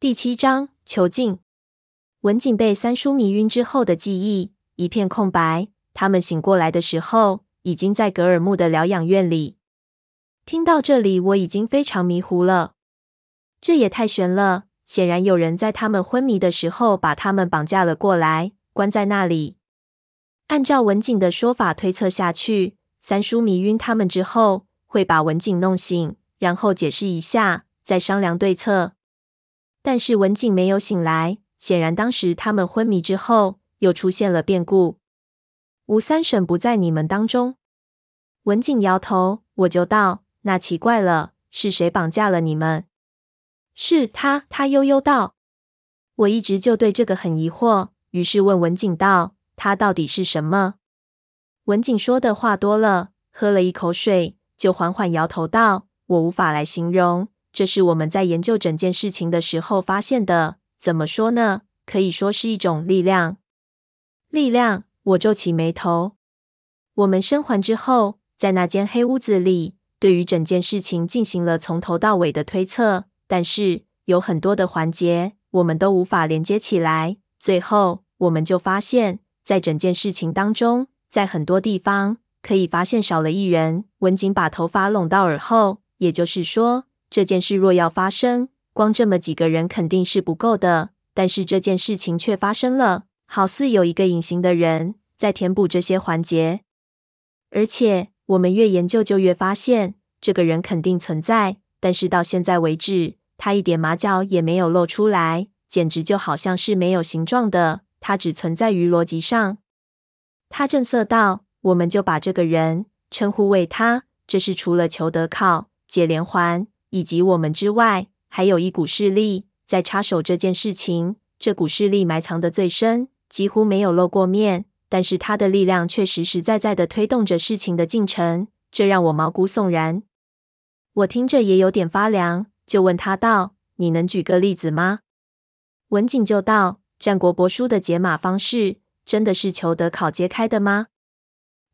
第七章囚禁。文景被三叔迷晕之后的记忆一片空白。他们醒过来的时候，已经在格尔木的疗养院里。听到这里，我已经非常迷糊了。这也太悬了！显然有人在他们昏迷的时候把他们绑架了过来，关在那里。按照文景的说法推测下去，三叔迷晕他们之后，会把文景弄醒，然后解释一下，再商量对策。但是文景没有醒来，显然当时他们昏迷之后又出现了变故。吴三省不在你们当中？文景摇头，我就道：“那奇怪了，是谁绑架了你们？”是他，他悠悠道：“我一直就对这个很疑惑，于是问文景道：‘他到底是什么？’”文景说的话多了，喝了一口水，就缓缓摇头道：“我无法来形容。”这是我们在研究整件事情的时候发现的。怎么说呢？可以说是一种力量。力量。我皱起眉头。我们生还之后，在那间黑屋子里，对于整件事情进行了从头到尾的推测，但是有很多的环节我们都无法连接起来。最后，我们就发现，在整件事情当中，在很多地方可以发现少了一人。文景把头发拢到耳后，也就是说。这件事若要发生，光这么几个人肯定是不够的。但是这件事情却发生了，好似有一个隐形的人在填补这些环节。而且我们越研究就越发现，这个人肯定存在。但是到现在为止，他一点马脚也没有露出来，简直就好像是没有形状的。他只存在于逻辑上。他正色道：“我们就把这个人称呼为他。这是除了裘德考、解连环。”以及我们之外，还有一股势力在插手这件事情。这股势力埋藏得最深，几乎没有露过面，但是它的力量却实实在在地推动着事情的进程，这让我毛骨悚然。我听着也有点发凉，就问他道：“你能举个例子吗？”文景就道：“战国帛书的解码方式，真的是裘德考揭开的吗？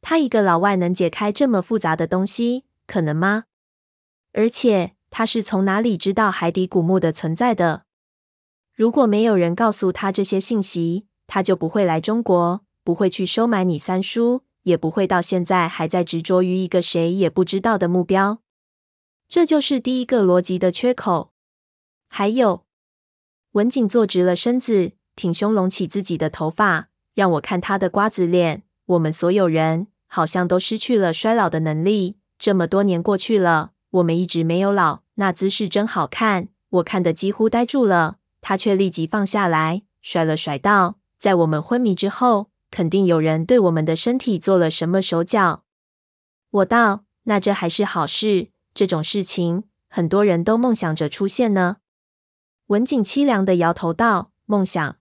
他一个老外能解开这么复杂的东西，可能吗？而且……”他是从哪里知道海底古墓的存在的？如果没有人告诉他这些信息，他就不会来中国，不会去收买你三叔，也不会到现在还在执着于一个谁也不知道的目标。这就是第一个逻辑的缺口。还有，文景坐直了身子，挺胸拢起自己的头发，让我看他的瓜子脸。我们所有人好像都失去了衰老的能力。这么多年过去了，我们一直没有老。那姿势真好看，我看得几乎呆住了。他却立即放下来，甩了甩道：“在我们昏迷之后，肯定有人对我们的身体做了什么手脚。”我道：“那这还是好事。这种事情，很多人都梦想着出现呢。”文景凄凉地摇头道：“梦想？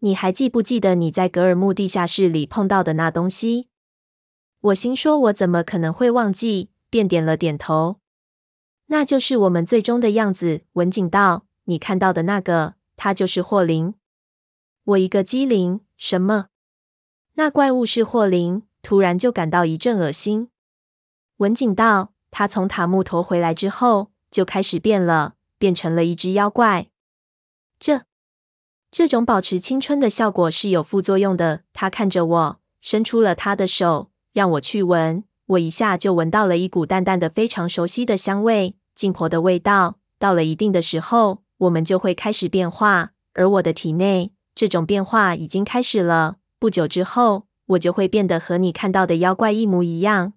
你还记不记得你在格尔木地下室里碰到的那东西？”我心说：“我怎么可能会忘记？”便点了点头。那就是我们最终的样子。文景道：“你看到的那个，他就是霍林。”我一个机灵，什么？那怪物是霍林？突然就感到一阵恶心。文景道：“他从塔木陀回来之后，就开始变了，变成了一只妖怪。这这种保持青春的效果是有副作用的。”他看着我，伸出了他的手，让我去闻。我一下就闻到了一股淡淡的、非常熟悉的香味，净婆的味道。到了一定的时候，我们就会开始变化，而我的体内这种变化已经开始了。不久之后，我就会变得和你看到的妖怪一模一样。